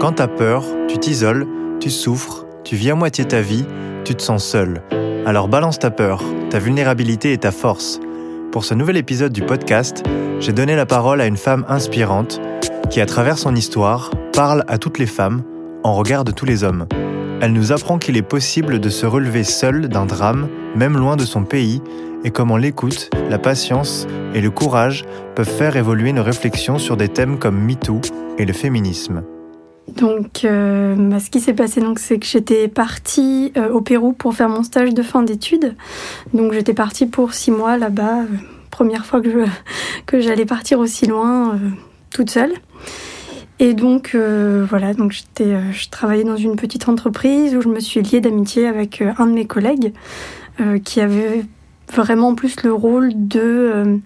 Quand t'as peur, tu t'isoles, tu souffres, tu vis à moitié ta vie, tu te sens seul. Alors balance ta peur, ta vulnérabilité et ta force. Pour ce nouvel épisode du podcast, j'ai donné la parole à une femme inspirante qui, à travers son histoire, parle à toutes les femmes en regard de tous les hommes. Elle nous apprend qu'il est possible de se relever seul d'un drame, même loin de son pays, et comment l'écoute, la patience et le courage peuvent faire évoluer nos réflexions sur des thèmes comme MeToo et le féminisme. Donc, euh, bah, ce qui s'est passé, donc, c'est que j'étais partie euh, au Pérou pour faire mon stage de fin d'études. Donc, j'étais partie pour six mois là-bas. Euh, première fois que, que j'allais partir aussi loin, toute seule. Et donc, voilà, donc j'étais, je travaillais dans une petite entreprise où je me suis liée d'amitié avec un de mes collègues qui avait vraiment plus le rôle de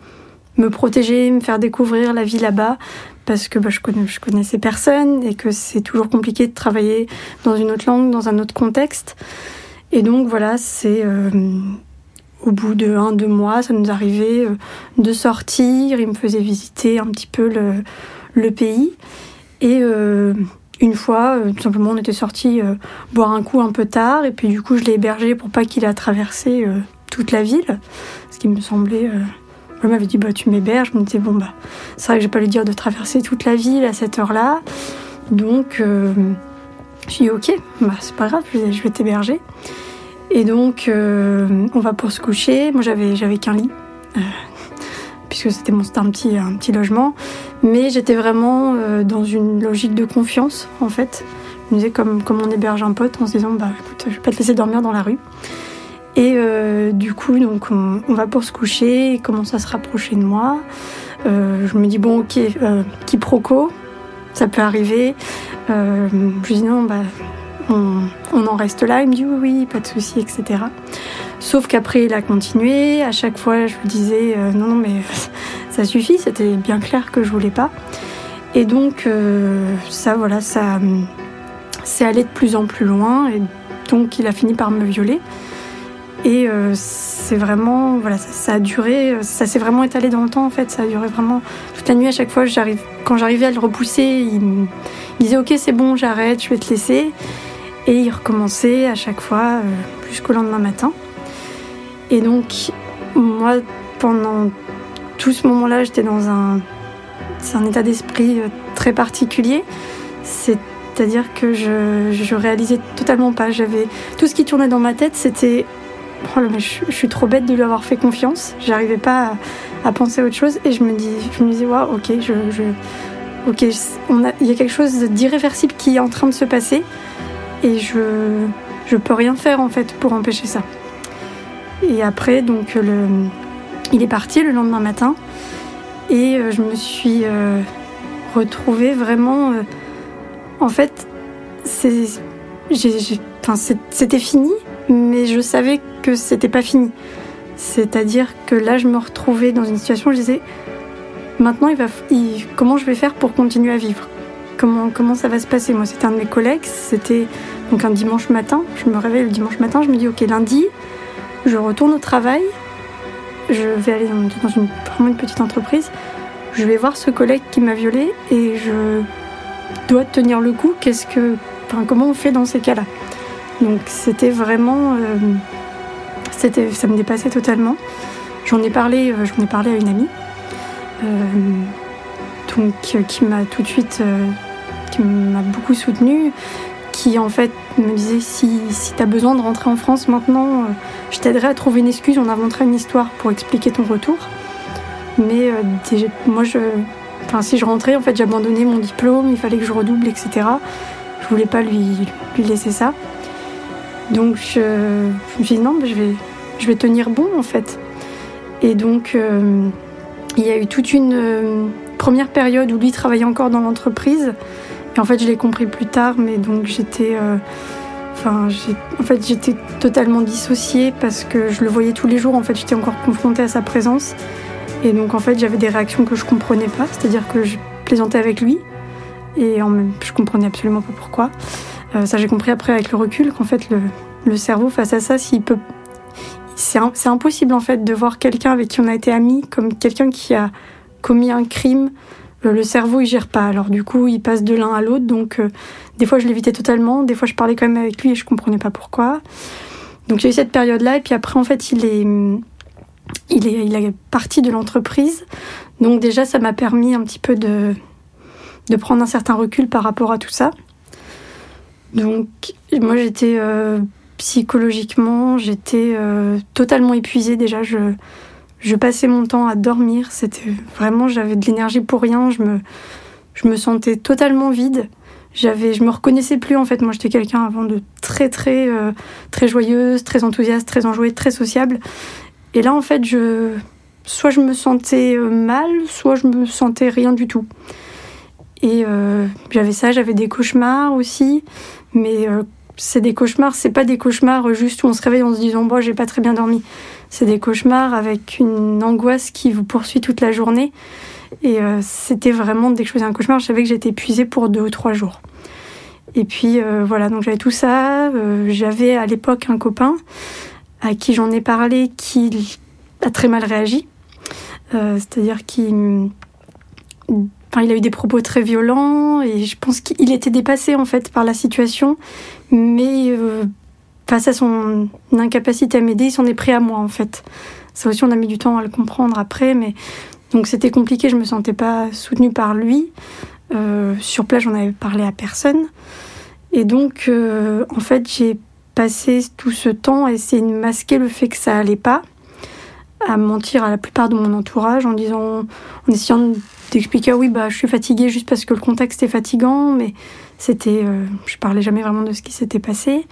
me protéger, me faire découvrir la vie là-bas, parce que bah, je, connais, je connaissais personne et que c'est toujours compliqué de travailler dans une autre langue, dans un autre contexte. Et donc voilà, c'est euh, au bout de un, deux mois, ça nous arrivait euh, de sortir, il me faisait visiter un petit peu le, pays. Et euh, une fois, tout simplement, on était sortis boire un coup un peu tard, et puis du coup, je l'ai hébergé pour pas qu'il ait traversé toute la ville, ce qui me semblait elle m'avait dit bah tu m'héberges. Je me disais bon bah c'est vrai que j'ai pas lui dire de traverser toute la ville à cette heure-là. Donc euh, j'ai dit ok, bah c'est pas grave, je vais, t'héberger. Et donc euh, on va pour se coucher. Moi j'avais j'avais qu'un lit. Euh, puisque c'était mon un petit un petit logement, mais j'étais vraiment dans une logique de confiance en fait. Je me disais comme comme on héberge un pote en se disant bah écoute je vais pas te laisser dormir dans la rue. Et euh, du coup, donc on, va pour se coucher, il commence à se rapprocher de moi. Euh, je me dis, bon, ok, euh, quiproquo, ça peut arriver. Je lui dis, non, bah, on, en reste là. Il me dit, oui, oui, pas de souci, etc. Sauf qu'après, il a continué. À chaque fois, je lui disais, non, non, mais ça suffit, c'était bien clair que je voulais pas. Et donc, ça, voilà, ça c'est allé de plus en plus loin. Et donc, il a fini par me violer. Et euh, c'est vraiment, voilà, ça, a duré, ça s'est vraiment étalé dans le temps en fait. Ça a duré vraiment toute la nuit. À chaque fois, quand j'arrivais à le repousser, il me disait ok, c'est bon, j'arrête, je vais te laisser. Et il recommençait à chaque fois euh, jusqu'au lendemain matin. Et donc, moi, pendant tout ce moment-là, j'étais dans un, un état d'esprit euh, très particulier. C'est-à-dire que je, je réalisais totalement pas. J'avais tout ce qui tournait dans ma tête, c'était oh je, suis trop bête de lui avoir fait confiance. J'arrivais pas à, penser à autre chose et je me dis, je me disais, wow, ok, je, ok, il y a quelque chose d'irréversible qui est en train de se passer et je, je peux rien faire en fait pour empêcher ça. Et après, donc, le, il est parti le lendemain matin et euh, je me suis euh, retrouvée vraiment. Euh, en fait, c'était fini, mais je savais que c'était pas fini. C'est-à-dire que là, je me retrouvais dans une situation où je disais maintenant, il va, comment je vais faire pour continuer à vivre? Comment, comment ça va se passer? Moi, c'était un de mes collègues, c'était donc un dimanche matin. Je me réveille le dimanche matin, je me dis ok, lundi, je retourne au travail, je vais aller dans, une, vraiment une petite entreprise, je vais voir ce collègue qui m'a violée et je dois tenir le coup. Qu'est-ce que, enfin, comment on fait dans ces cas-là? Donc c'était vraiment, euh, ça me dépassait totalement. J'en ai parlé, euh, ai parlé à une amie, euh, donc qui m'a tout de suite, qui m'a beaucoup soutenue, qui en fait me disait si, si tu as besoin de rentrer en France maintenant, je t'aiderai à trouver une excuse, on inventerait une histoire pour expliquer ton retour. Mais moi, je, enfin, si je rentrais, en fait, j'abandonnais mon diplôme, il fallait que je redouble, etc. Je voulais pas lui laisser ça. Donc je, me suis dit non, je vais, je vais tenir bon en fait. Et donc euh, il y a eu toute une euh, première période où lui travaillait encore dans l'entreprise. Et en fait je l'ai compris plus tard, mais donc j'étais... Euh, enfin, en fait, j'étais totalement dissociée parce que je le voyais tous les jours. En fait, j'étais encore confrontée à sa présence. Et donc, en fait, j'avais des réactions que je comprenais pas. C'est-à-dire que je plaisantais avec lui et en même, je comprenais absolument pas pourquoi. Euh, ça, j'ai compris après avec le recul qu'en fait, le, cerveau face à ça, s'il peut, c'est impossible en fait de voir quelqu'un avec qui on a été amis comme quelqu'un qui a commis un crime le cerveau il gère pas. Alors du coup, il passe de l'un à l'autre. Donc des fois je l'évitais totalement, des fois je parlais quand même avec lui et je comprenais pas pourquoi. Donc j'ai eu cette période-là et puis après en fait il est il est il est parti de l'entreprise. Donc déjà ça m'a permis un petit peu de de prendre un certain recul par rapport à tout ça. Donc moi j'étais euh, psychologiquement, j'étais euh, totalement épuisée déjà. Je, je passais mon temps à dormir. C'était vraiment, j'avais de l'énergie pour rien. Je me, je me sentais totalement vide. J'avais, je me reconnaissais plus en fait. Moi, j'étais quelqu'un avant de très très euh, très joyeuse, très enthousiaste, très enjouée, très sociable. Et là, en fait, je, soit je me sentais mal, soit je me sentais rien du tout. Et j'avais ça, j'avais des cauchemars aussi. Mais euh, c'est des cauchemars, c'est pas des cauchemars juste où on se réveille en se disant bon, j'ai pas très bien dormi. C'est des cauchemars avec une angoisse qui vous poursuit toute la journée. Et euh, c'était vraiment dès que je faisais un cauchemar, je savais que j'étais épuisée pour deux ou trois jours. Et puis euh, voilà, donc j'avais tout ça. j'avais à l'époque un copain à qui j'en ai parlé qui a très mal réagi. C'est-à-dire il a eu des propos très violents et je pense qu'il était dépassé en fait par la situation, mais euh, face à son incapacité à m'aider, il s'en est pris à moi en fait. Ça aussi, on a mis du temps à le comprendre après, mais donc c'était compliqué. Je me sentais pas soutenue par lui. Euh, sur place, j'en avais parlé à personne, et donc euh, en fait, j'ai passé tout ce temps à essayer de masquer le fait que ça allait pas à mentir à la plupart de mon entourage en disant, en essayant d'expliquer oui bah je suis fatiguée juste parce que le contexte est fatigant, mais c'était, euh, je parlais jamais vraiment de ce qui s'était passé.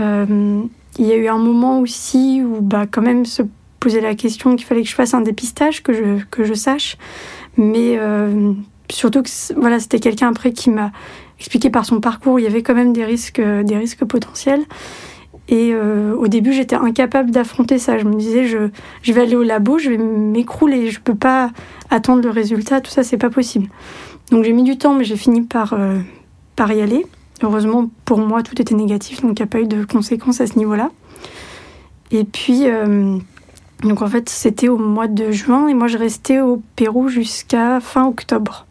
Euh, il y a eu un moment aussi où bah quand même se poser la question qu'il fallait que je fasse un dépistage, que je que je sache, mais euh, surtout que voilà c'était quelqu'un après qui m'a expliqué par son parcours il y avait quand même des risques des risques potentiels et euh, au début, j'étais incapable d'affronter ça. Je me disais, je, vais aller au labo, je vais m'écrouler, je peux pas attendre le résultat, tout ça, c'est pas possible. Donc j'ai mis du temps, mais j'ai fini par, euh, par y aller. Heureusement, pour moi, tout était négatif, donc il n'y a pas eu de conséquences à ce niveau-là. Et puis, euh, donc en fait, c'était au mois de juin, et moi, je restais au Pérou jusqu'à fin octobre.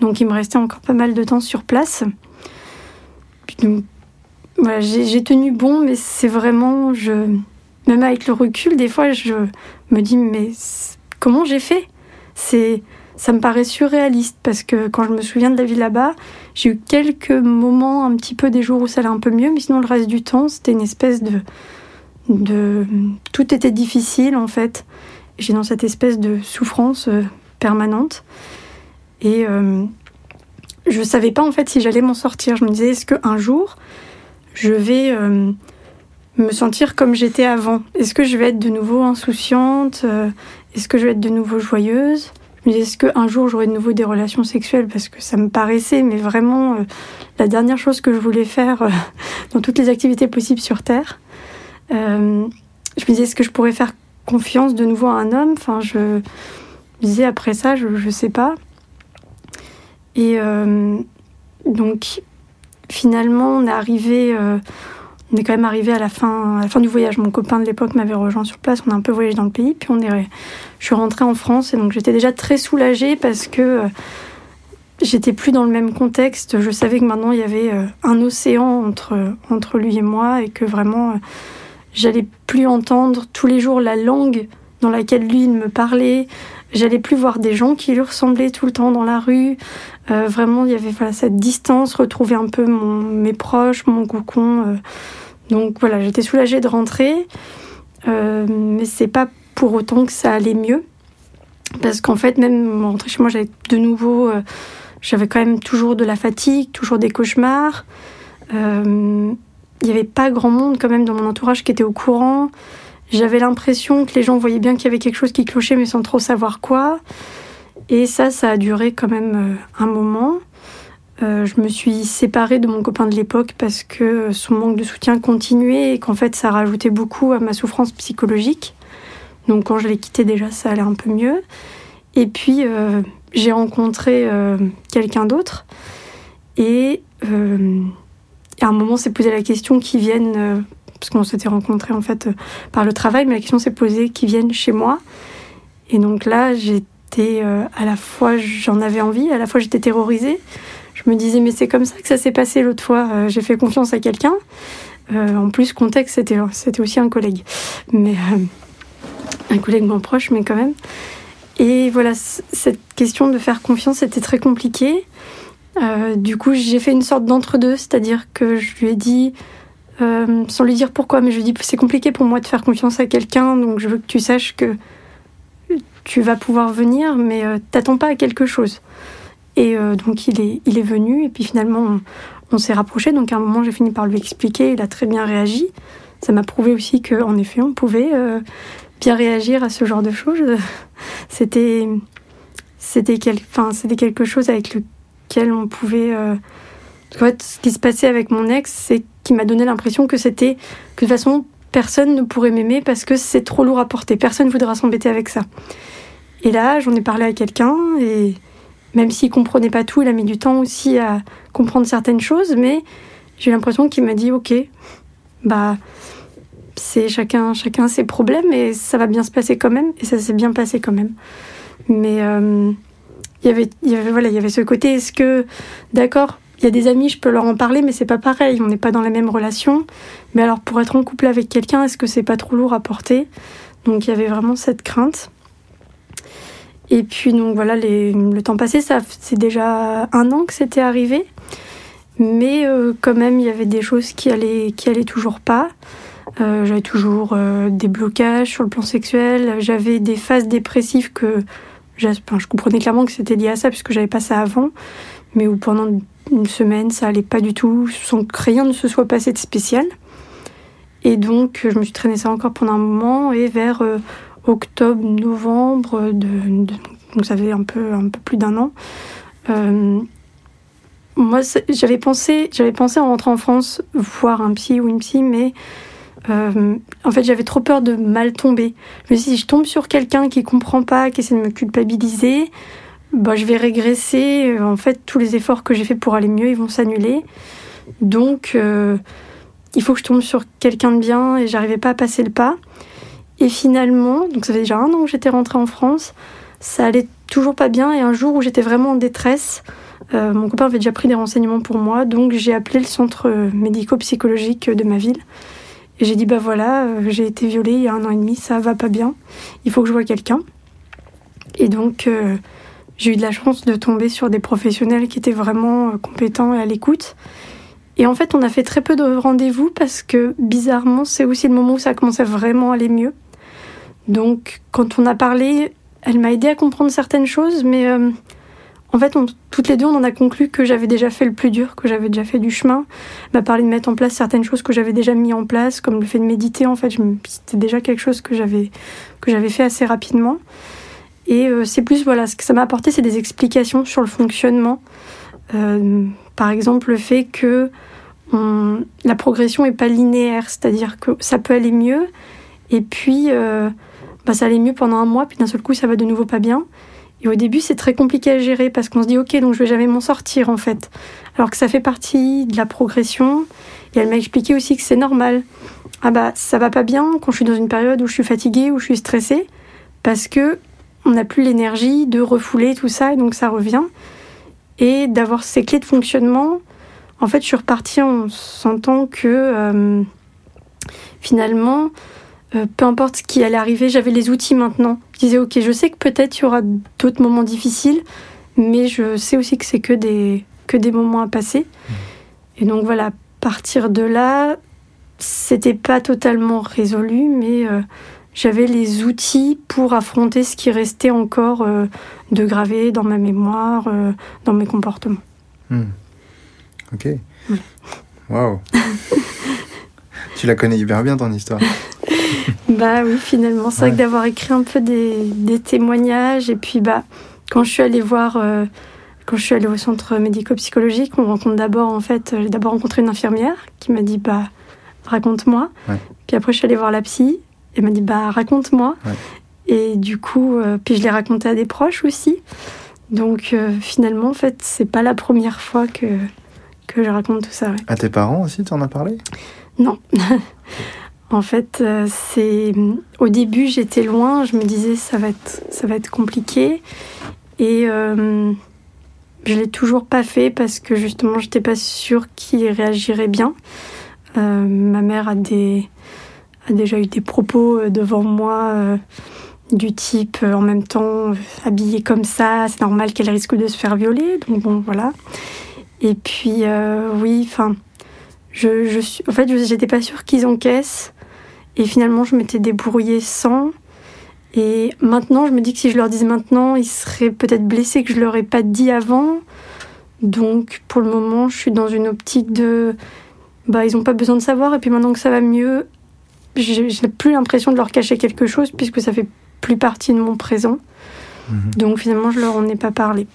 Donc il me restait encore pas mal de temps sur place. Puis, j'ai tenu bon, mais c'est vraiment, je, même avec le recul, des fois, je me dis, mais comment j'ai fait? C'est, ça me paraît surréaliste parce que quand je me souviens de la vie là-bas, j'ai eu quelques moments, un petit peu des jours où ça allait un peu mieux, mais sinon le reste du temps, c'était une espèce de, de, tout était difficile en fait. J'ai dans cette espèce de souffrance euh, permanente et euh, je savais pas en fait si j'allais m'en sortir. Je me disais, est-ce qu'un jour je vais euh, me sentir comme j'étais avant Est-ce que je vais être de nouveau insouciante euh, Est-ce que je vais être de nouveau joyeuse? Est-ce qu'un jour j'aurai de nouveau des relations sexuelles? Parce que ça me paraissait, mais vraiment, euh, la dernière chose que je voulais faire dans toutes les activités possibles sur Terre. je me disais, est-ce que je pourrais faire confiance de nouveau à un homme? Enfin, je me disais, après ça, je ne sais pas. Et donc, finalement, on est arrivé, euh, on est quand même arrivé à la fin, à la fin du voyage. Mon copain de l'époque m'avait rejoint sur place. On a un peu voyagé dans le pays, puis on est, je suis rentrée en France et donc j'étais déjà très soulagée parce que euh, j'étais plus dans le même contexte. Je savais que maintenant il y avait euh, un océan entre entre lui et moi et que vraiment j'allais plus entendre tous les jours la langue dans laquelle lui il me parlait. J'allais plus voir des gens qui lui ressemblaient tout le temps dans la rue. Euh, vraiment, il y avait cette distance, retrouver un peu mes proches, mon cocon. Euh. donc voilà, j'étais soulagée de rentrer. Euh, mais c'est pas pour autant que ça allait mieux. Parce qu'en fait, même rentrer chez moi, j'avais de nouveau. J'avais quand même toujours de la fatigue, toujours des cauchemars. Il n'y avait pas grand monde quand même dans mon entourage qui était au courant. J'avais l'impression que les gens voyaient bien qu'il y avait quelque chose qui clochait, mais sans trop savoir quoi. Et ça, ça a duré quand même euh, un moment. Euh, je me suis séparée de mon copain de l'époque parce que son manque de soutien continuait et qu'en fait ça rajoutait beaucoup à ma souffrance psychologique. Donc quand je l'ai quitté déjà ça allait un peu mieux. Et puis euh, j'ai rencontré quelqu'un d'autre et à un moment s'est posé la question qui viennent, parce qu'on s'était rencontrés en fait par le travail, mais la question s'est posée qui viennent chez moi. Et donc là j'ai j'étais à la fois j'en avais envie, à la fois j'étais terrorisée. Je me disais mais c'est comme ça que ça s'est passé l'autre fois. j'ai fait confiance à quelqu'un. en plus contexte c'était c'était aussi un collègue, mais un collègue moins proche, mais quand même. Et voilà, cette question de faire confiance était très compliquée. Euh, du coup, j'ai fait une sorte d'entre-deux, c'est-à-dire que je lui ai dit, euh, sans lui dire pourquoi, mais je lui ai dit c'est compliqué pour moi de faire confiance à quelqu'un, donc je veux que tu saches que tu vas pouvoir venir, mais euh, t'attends pas à quelque chose. Et donc il est, il est venu, et puis finalement on, s'est rapprochés, donc à un moment j'ai fini par lui expliquer, il a très bien réagi. Ça m'a prouvé aussi qu'en effet on pouvait bien réagir à ce genre de choses. C'était c'était enfin, quelque chose avec lequel on pouvait. Euh... En fait, ce qui se passait avec mon ex, c'est qu'il m'a donné l'impression que c'était que de façon personne ne pourrait m'aimer parce que c'est trop lourd à porter. Personne ne voudra s'embêter avec ça. Et là, j'en ai parlé à quelqu'un et même s'il comprenait pas tout, il a mis du temps aussi à comprendre certaines choses, mais j'ai l'impression qu'il m'a dit ok, bah c'est chacun, chacun ses problèmes et ça va bien se passer quand même. Et ça s'est bien passé quand même. Mais euh, il y il y avait ce côté, est-ce que, d'accord, il y a des amis, je peux leur en parler, mais c'est pas pareil, on n'est pas dans la même relation. Mais alors, pour être en couple avec quelqu'un, est-ce que c'est pas trop lourd à porter? Donc, il y avait vraiment cette crainte. Et puis, donc voilà, le temps passé, ça, c'est déjà un an que c'était arrivé. Mais euh, quand même, il y avait des choses qui allaient, qui allaient toujours pas. Euh, j'avais toujours euh, des blocages sur le plan sexuel. J'avais des phases dépressives que je comprenais clairement que c'était lié à ça puisque j'avais pas ça avant, mais où pendant une semaine ça allait pas du tout, sans que rien ne se soit passé de spécial. Et donc je me suis traînée ça encore pendant un moment et vers euh, octobre, novembre, de, donc ça fait un peu un peu plus d'un an. moi, j'avais pensé, pensé en rentrant en France voir un psy ou une psy, mais euh, en fait, j'avais trop peur de mal tomber. Je me suis dit, si je tombe sur quelqu'un qui comprend pas, qui essaie de me culpabiliser, bah, je vais régresser. En fait, tous les efforts que j'ai fait pour aller mieux, ils vont s'annuler. Donc, euh, il faut que je tombe sur quelqu'un de bien et j'arrivais pas à passer le pas. Et finalement, donc ça fait déjà un an que j'étais rentrée en France, ça allait toujours pas bien. Et un jour où j'étais vraiment en détresse, euh, mon copain avait déjà pris des renseignements pour moi, donc j'ai appelé le centre médico-psychologique de ma ville. Et j'ai dit, bah voilà, euh, j'ai été violée il y a un an et demi, ça va pas bien, il faut que je vois quelqu'un. Et donc, j'ai eu de la chance de tomber sur des professionnels qui étaient vraiment euh, compétents et à l'écoute. Et en fait, on a fait très peu de rendez-vous parce que, bizarrement, c'est aussi le moment où ça commençait vraiment à aller mieux. Donc, quand on a parlé, elle m'a aidé à comprendre certaines choses, mais en fait, toutes les deux, on en a conclu que j'avais déjà fait le plus dur, que j'avais déjà fait du chemin. Elle m'a parlé de mettre en place certaines choses que j'avais déjà mis en place, comme le fait de méditer. En fait, c'était déjà quelque chose que j'avais que j'avais fait assez rapidement. Et euh, c'est plus, voilà, ce que ça m'a apporté, c'est des explications sur le fonctionnement. Euh, par exemple, le fait que la progression n'est pas linéaire, c'est-à-dire que ça peut aller mieux, et puis euh, bah, ça allait mieux pendant un mois, puis d'un seul coup, ça va de nouveau pas bien. Et au début, c'est très compliqué à gérer parce qu'on se dit, ok, donc je vais jamais m'en sortir en fait. Alors que ça fait partie de la progression. Et elle m'a expliqué aussi que c'est normal. Ah bah, ça va pas bien quand je suis dans une période où je suis fatiguée, où je suis stressée, parce que on n'a plus l'énergie de refouler tout ça, et donc ça revient. Et d'avoir ces clés de fonctionnement, en fait, je suis repartie en sentant que euh, finalement, euh, peu importe ce qui allait arriver, j'avais les outils maintenant. Je disais, ok, je sais que peut-être il y aura d'autres moments difficiles, mais je sais aussi que c'est que des, que des moments à passer. Mmh. Et donc voilà, partir de là, c'était pas totalement résolu, mais euh, j'avais les outils pour affronter ce qui restait encore euh, de gravé dans ma mémoire, dans mes comportements. Mmh. Ok. Waouh. tu la connais hyper bien ton histoire. bah oui, finalement, c'est vrai que d'avoir écrit un peu des, témoignages et puis bah quand je suis allée voir, euh, quand je suis allée au centre médico-psychologique, on rencontre d'abord en fait, j'ai d'abord rencontré une infirmière qui m'a dit bah raconte-moi. Puis après je suis allée voir la psy, elle m'a dit bah raconte-moi. Et du coup, euh, puis je l'ai raconté à des proches aussi. Donc euh, finalement, en fait, c'est pas la première fois que que je raconte tout ça. À tes parents aussi, tu en as parlé? Non. En fait, euh, c'est au début j'étais loin, je me disais ça va être ça va être compliqué et je l'ai toujours pas fait parce que justement j'étais pas sûre qu'il réagirait bien. Ma mère a des a déjà eu des propos euh, devant moi euh, du type euh, en même temps habillée comme ça, c'est normal qu'elle risque de se faire violer. Donc bon voilà. Et puis oui, enfin je, je suis en fait j'étais pas sûre qu'ils encaissent et finalement je m'étais débrouillée sans. Et maintenant, je me dis que si je leur disais maintenant, ils seraient peut-être blessés que je leur ai pas dit avant. Donc, pour le moment, je suis dans une optique de. Bah, ils n'ont pas besoin de savoir. Et puis maintenant que ça va mieux, j'ai plus l'impression de leur cacher quelque chose puisque ça fait plus partie de mon présent. Mhm. Donc, finalement, je leur en ai pas parlé.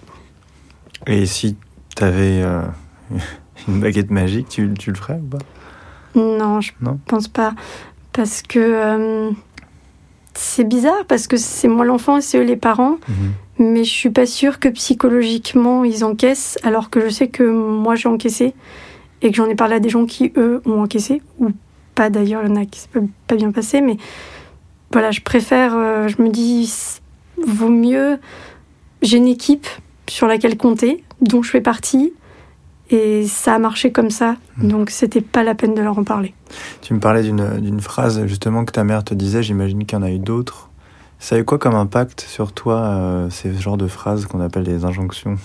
Et si tu avais une baguette magique, tu, tu le ferais ou pas? Non, je Non? pense pas. Parce que. euh, c'est bizarre parce que c'est moi l'enfant et c'est eux les parents. Mhm. Mais je suis pas sûre que psychologiquement ils encaissent, alors que je sais que moi j'ai encaissé et que j'en ai parlé à des gens qui eux ont encaissé ou pas d'ailleurs, il y en a qui s'est pas- pas bien passé, mais voilà, je préfère, euh, je me dis, vaut mieux, j'ai une équipe sur laquelle compter, dont je fais partie, et ça a marché comme ça, Mhm. donc c'était pas la peine de leur en parler. Tu me parlais d'une d'une phrase justement que ta mère te disait, j'imagine qu'il y en a eu d'autres. Ça a eu quoi comme impact sur toi, euh, ces genres de phrases qu'on appelle des injonctions?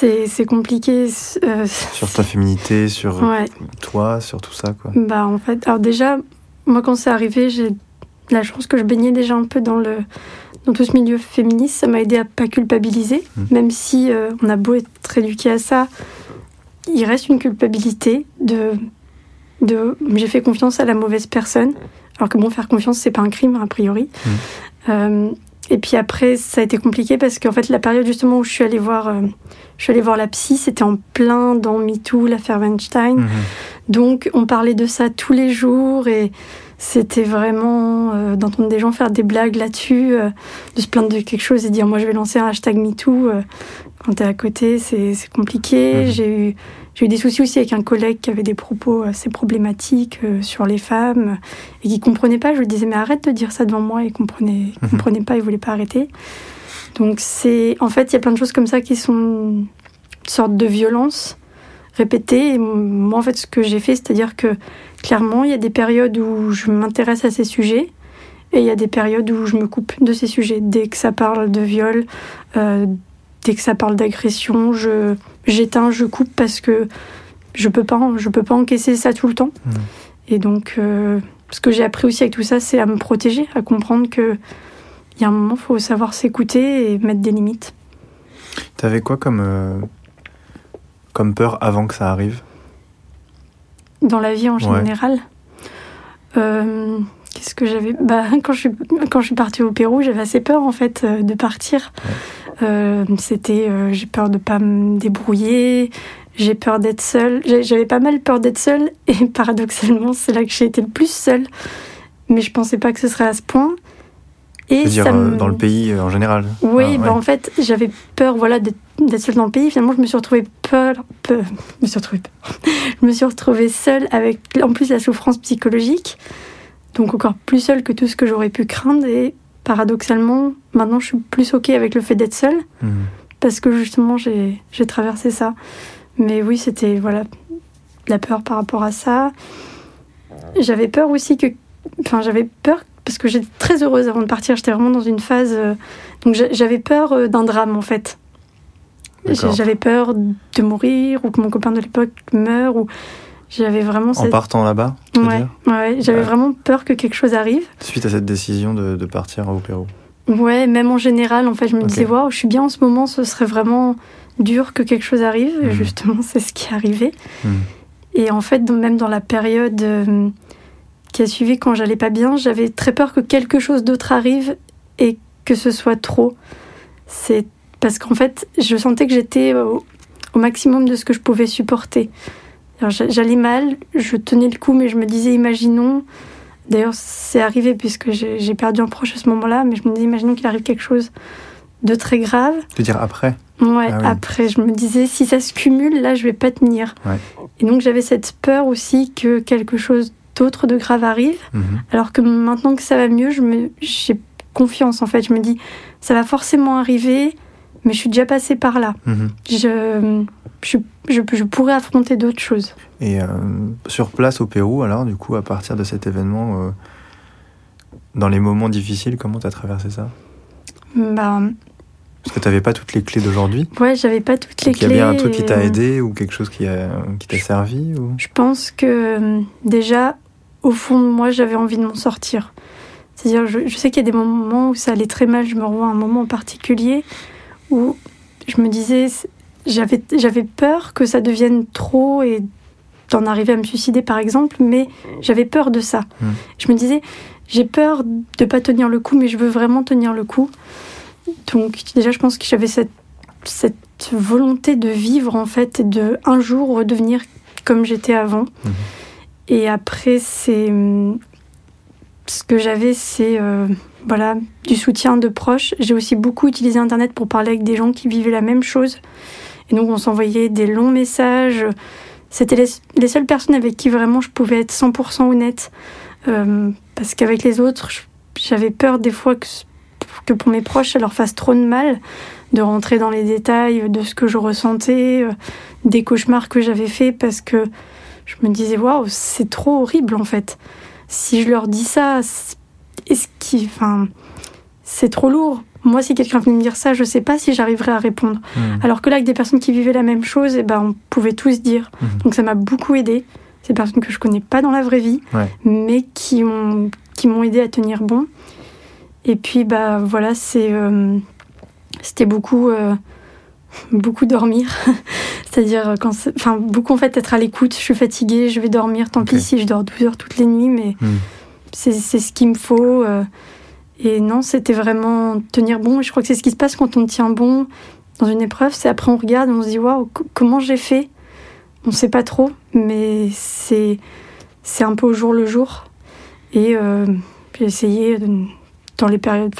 C'est compliqué. euh, Sur ta féminité, sur ouais. toi, sur tout ça quoi Bah en fait, alors déjà, moi quand c'est arrivé, j'ai la chance que je baignais déjà un peu dans le dans tout ce milieu féministe, ça m'a aidé à pas culpabiliser, Mhm. même si euh, on a beau être éduqué à ça, il reste une culpabilité de de j'ai fait confiance à la mauvaise personne, alors que bon faire confiance c'est pas un crime a priori. Mhm. Euh, et puis après ça a été compliqué parce qu'en fait la période justement où je suis allée voir euh, je suis allée voir la psy, c'était en plein dans MeToo, l'affaire Weinstein. Mhm. Donc on parlait de ça tous les jours et c'était vraiment euh, d'entendre des gens faire des blagues là-dessus, euh, de se plaindre de quelque chose et dire moi je vais lancer un hashtag MeToo. quand t'es à côté, c'est c'est compliqué. Mhm. J'ai eu j'ai eu des soucis aussi avec un collègue qui avait des propos assez problématiques euh, sur les femmes et qui comprenait pas. Je lui disais mais arrête de dire ça devant moi et comprenait, Mhm. comprenait pas, il voulait pas arrêter. Donc c'est en fait il y a plein de choses comme ça qui sont une sorte de violence répétée. Et moi en fait ce que j'ai fait, c'est-à-dire que clairement il y a des périodes où je m'intéresse à ces sujets. Et il y a des périodes où je me coupe de ces sujets. Dès que ça parle de viol, euh, dès que ça parle d'agression, je j'éteins, je coupe parce que je peux pas, je peux pas encaisser ça tout le temps. Mhm. Et donc, euh, ce que j'ai appris aussi avec tout ça, c'est à me protéger, à comprendre que il y a un moment, faut savoir s'écouter et mettre des limites. T'avais quoi comme, euh, comme peur avant que ça arrive? Dans la vie en Ouais. général? Euh, Qu'est-ce que j'avais bah, quand, je suis, quand je suis partie au Pérou, j'avais assez peur en fait euh, de partir. Euh, C'était euh, j'ai peur de pas me débrouiller, j'ai peur d'être seule. J'avais pas mal peur d'être seule et paradoxalement, c'est là que j'ai été le plus seule. Mais je pensais pas que ce serait à ce point. Et veux dire, ça euh, me... dans le pays en général? Oui, Ah, bah, ouais. en fait, j'avais peur voilà, d'être seule dans le pays. Finalement, je me suis retrouvée peur, peur- je me suis retrouvée, je me suis retrouvée seule avec en plus la souffrance psychologique, donc encore plus seule que tout ce que j'aurais pu craindre. Et paradoxalement, maintenant, je suis plus ok avec le fait d'être seule Mhm. parce que justement, j'ai traversé ça. Mais oui, c'était voilà la peur par rapport à ça. J'avais peur aussi que, enfin, j'avais peur parce que j'étais très heureuse avant de partir. J'étais vraiment dans une phase, euh, donc j'a- j'avais peur euh, d'un drame en fait. J'avais peur de mourir ou que mon copain de l'époque meure ou j'avais vraiment En partant là-bas, ouais, ouais, j'avais Ouais. vraiment peur que quelque chose arrive. Suite à cette décision de, de partir au Pérou. Ouais, même en général, en fait, je me disais, waouh, je suis bien en ce moment, ce serait vraiment dur que quelque chose arrive. Et Mhm. justement, c'est ce qui est arrivé. Mhm. Et en fait, même dans la période euh, qui a suivi, quand j'allais pas bien, j'avais très peur que quelque chose d'autre arrive et que ce soit trop. C'est parce qu'en fait, je sentais que j'étais au, au maximum de ce que je pouvais supporter. J'allais mal, je tenais le coup, mais je me disais, imaginons. D'ailleurs, c'est arrivé puisque j'ai perdu un proche à ce moment-là, mais je me disais, imaginons qu'il arrive quelque chose de très grave. Tu veux dire après? Ouais, Ah oui. après, je me disais, si ça se cumule, là, je vais pas tenir. Ouais. Et donc, j'avais cette peur aussi que quelque chose d'autre de grave arrive. Mhm. Alors que maintenant que ça va mieux, me, j'ai confiance en fait. Je me dis, ça va forcément arriver, mais je suis déjà passée par là. Mhm. Je, je, je, je pourrais affronter d'autres choses. Et euh, sur place au Pérou, alors, du coup, à partir de cet événement, euh, dans les moments difficiles, comment tu as traversé ça? Bah, Parce que tu n'avais pas toutes les clés d'aujourd'hui? ouais, j'avais pas toutes les Donc, il y clés. a bien un truc qui t'a euh, aidé ou quelque chose qui a- qui t'a servi ou... Je pense que déjà, au fond de moi, j'avais envie de m'en sortir. C'est-à-dire, je, je sais qu'il y a des moments où ça allait très mal. Je me revois un moment en particulier où je me disais, j'avais j'avais peur que ça devienne trop et d'en arriver à me suicider, par exemple, mais j'avais peur de ça. Mm. Je me disais, j'ai peur de pas tenir le coup, mais je veux vraiment tenir le coup. Donc, déjà, je pense que j'avais cette, cette volonté de vivre, en fait, et de un jour redevenir comme j'étais avant. Mhm. Et après, c'est. Ce que j'avais, c'est. euh, voilà, du soutien de proches. J'ai aussi beaucoup utilisé Internet pour parler avec des gens qui vivaient la même chose. Et donc, on s'envoyait des longs messages. C'était les, les seules personnes avec qui vraiment je pouvais être 100% honnête. Euh, parce qu'avec les autres, j'avais peur des fois que, que pour mes proches, ça leur fasse trop de mal de rentrer dans les détails de ce que je ressentais, euh, des cauchemars que j'avais faits, parce que je me disais, waouh, c'est trop horrible en fait. Si je leur dis ça, est-ce qu'ils. Enfin, c'est trop lourd? Moi, si quelqu'un venait me dire ça, je sais pas si j'arriverais à répondre. Mhm. Alors que là, avec des personnes qui vivaient la même chose, eh ben, on pouvait tous dire. Mhm. Donc ça m'a beaucoup aidé. Des personnes que je connais pas dans la vraie vie, Ouais. mais qui m'ont qui m'ont aidé à tenir bon. Et puis bah voilà, c'est euh, c'était beaucoup euh, beaucoup dormir. C'est-à-dire quand enfin beaucoup en fait être à l'écoute. Je suis fatiguée, je vais dormir. Tant pis si je dors 12 heures toutes les nuits, mais Mhm. C'est ce qu'il me faut. euh. et non, c'était vraiment tenir bon. Et je crois que c'est ce qui se passe quand on tient bon dans une épreuve. C'est après on regarde on se dit waouh, co- comment j'ai fait? On sait pas trop, mais c'est un peu au jour le jour. Et euh, j'ai essayé dans les périodes.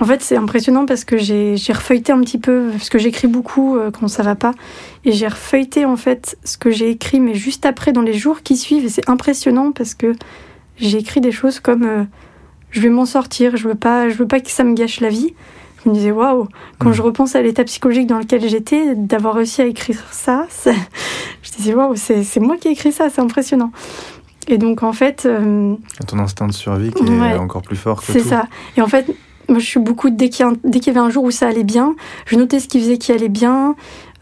En fait, c'est impressionnant parce que j'ai j'ai refeuilleté un petit peu, parce que j'écris beaucoup euh, quand ça va pas, et j'ai refeuilleté en fait ce que j'ai écrit, mais juste après, dans les jours qui suivent, et c'est impressionnant parce que j'ai écrit des choses comme euh, je vais m'en sortir, je veux pas, je veux pas que ça me gâche la vie. Je me disais waouh, quand Mm. je repense à l'état psychologique dans lequel j'étais, d'avoir réussi à écrire ça, c'est- je disais waouh, c'est moi qui ai écrit ça, c'est impressionnant. Et donc en fait, euh, Ton instinct de survie qui Ouais. est encore plus fort c'est ça. Et en fait, moi, je suis beaucoup dès qu'il y, a un- dès qu'il y avait un jour où ça allait bien, je notais ce qui faisait qui allait bien.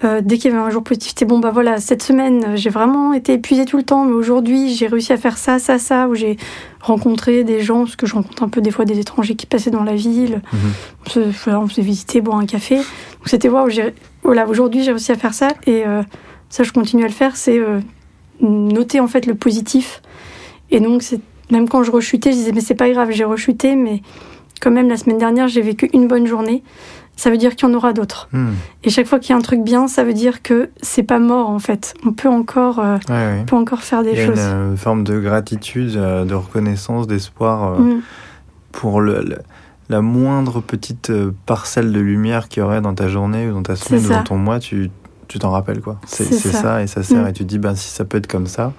Euh, dès qu'il y avait un jour positif, c'était bon, bah voilà, cette semaine, j'ai vraiment été épuisée tout le temps, mais aujourd'hui, j'ai réussi à faire ça, ça, ça, où j'ai rencontré des gens, parce que je rencontre un peu des fois des étrangers qui passaient dans la ville. Mhm. On se, voilà, on se fait visiter, boire un café. Donc c'était waouh, voilà, aujourd'hui, j'ai réussi à faire ça, et euh, ça, je continue à le faire, c'est euh, noter en fait le positif. Et donc, même quand je rechutais, je disais, mais c'est pas grave, j'ai rechuté, mais quand même, la semaine dernière, j'ai vécu une bonne journée. Ça veut dire qu'il y en aura d'autres. Mhm. Et chaque fois qu'il y a un truc bien, ça veut dire que c'est pas mort, en fait. On peut encore, euh, Ouais, ouais. on peut encore faire des Il y a choses. une euh, forme de gratitude, euh, de reconnaissance, d'espoir euh, Mm. pour le, le- la moindre petite parcelle de lumière qu'il y aurait dans ta journée ou dans ta semaine ou dans ton mois, tu tu t'en rappelles quoi. C'est C'est c'est ça. ça. et ça sert Mm. et tu te dis ben si ça peut être comme ça,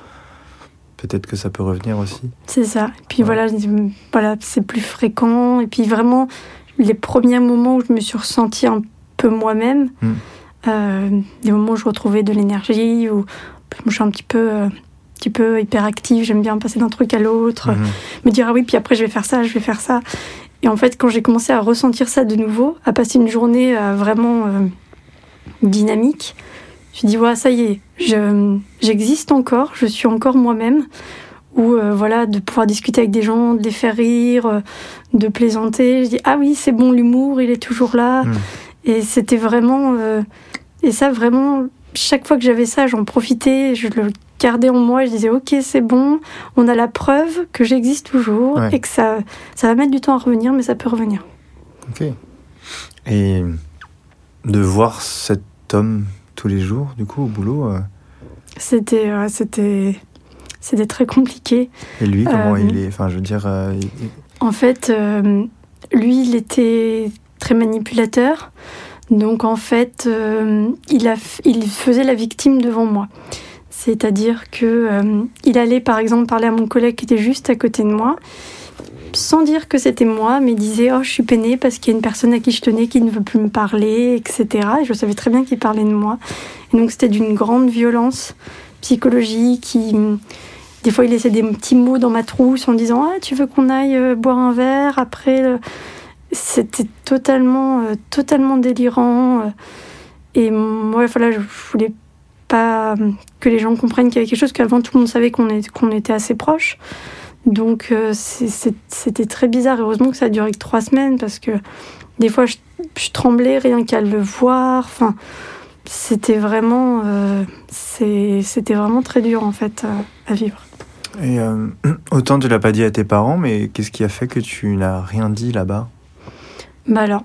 peut-être que ça peut revenir aussi. C'est ça. Et puis Ouais. voilà, voilà, c'est plus fréquent. Et puis vraiment, les premiers moments où je me suis ressentie un peu moi-même, Mm. euh, des moments où je retrouvais de l'énergie, où je suis un petit peu, euh, petit peu hyperactive, j'aime bien passer d'un truc à l'autre. Mhm. me dire ah oui puis après je vais faire ça je vais faire ça et en fait quand j'ai commencé à ressentir ça de nouveau à passer une journée euh, vraiment euh, dynamique je me dit ouais ça y est je j'existe encore je suis encore moi-même ou euh, voilà de pouvoir discuter avec des gens de les faire rire euh, de plaisanter je dis ah oui c'est bon l'humour il est toujours là Mm. et c'était vraiment euh, et ça vraiment chaque fois que j'avais ça j'en profitais je le gardais en moi je disais ok c'est bon on a la preuve que j'existe toujours Ouais. et que ça, ça va mettre du temps à revenir, mais ça peut revenir. Ok. Et de voir cet homme tous les jours, du coup, au boulot, euh, C'était, euh, c'était, c'était très compliqué. et lui, comment Euh, il est Enfin, je veux dire, euh, il- En fait, lui, il était très manipulateur. Donc, en fait, il, a, il faisait la victime devant moi. C'est-à-dire que il allait par exemple parler à mon collègue qui était juste à côté de moi, sans dire que c'était moi, mais disait oh je suis peinée parce qu'il y a une personne à qui je tenais qui ne veut plus me parler, etc. Et je savais très bien qu'il parlait de moi. Et donc c'était d'une grande violence psychologique. Qui, des fois il laissait des petits mots dans ma trousse en disant ah tu veux qu'on aille euh, boire un verre après. C'était totalement euh, totalement délirant. euh. Et moi voilà je voulais pas que les gens comprennent qu'il y avait quelque chose qu'avant tout le monde savait qu'on était assez proches. Donc euh, c'était très bizarre. Heureusement que ça a duré que trois semaines parce que des fois je, je tremblais rien qu'à le voir. Enfin, c'était vraiment, euh, c'était vraiment très dur en fait à, à vivre. Et euh, autant tu l'as pas dit à tes parents, mais qu'est-ce qui a fait que tu n'as rien dit là-bas? Bah alors,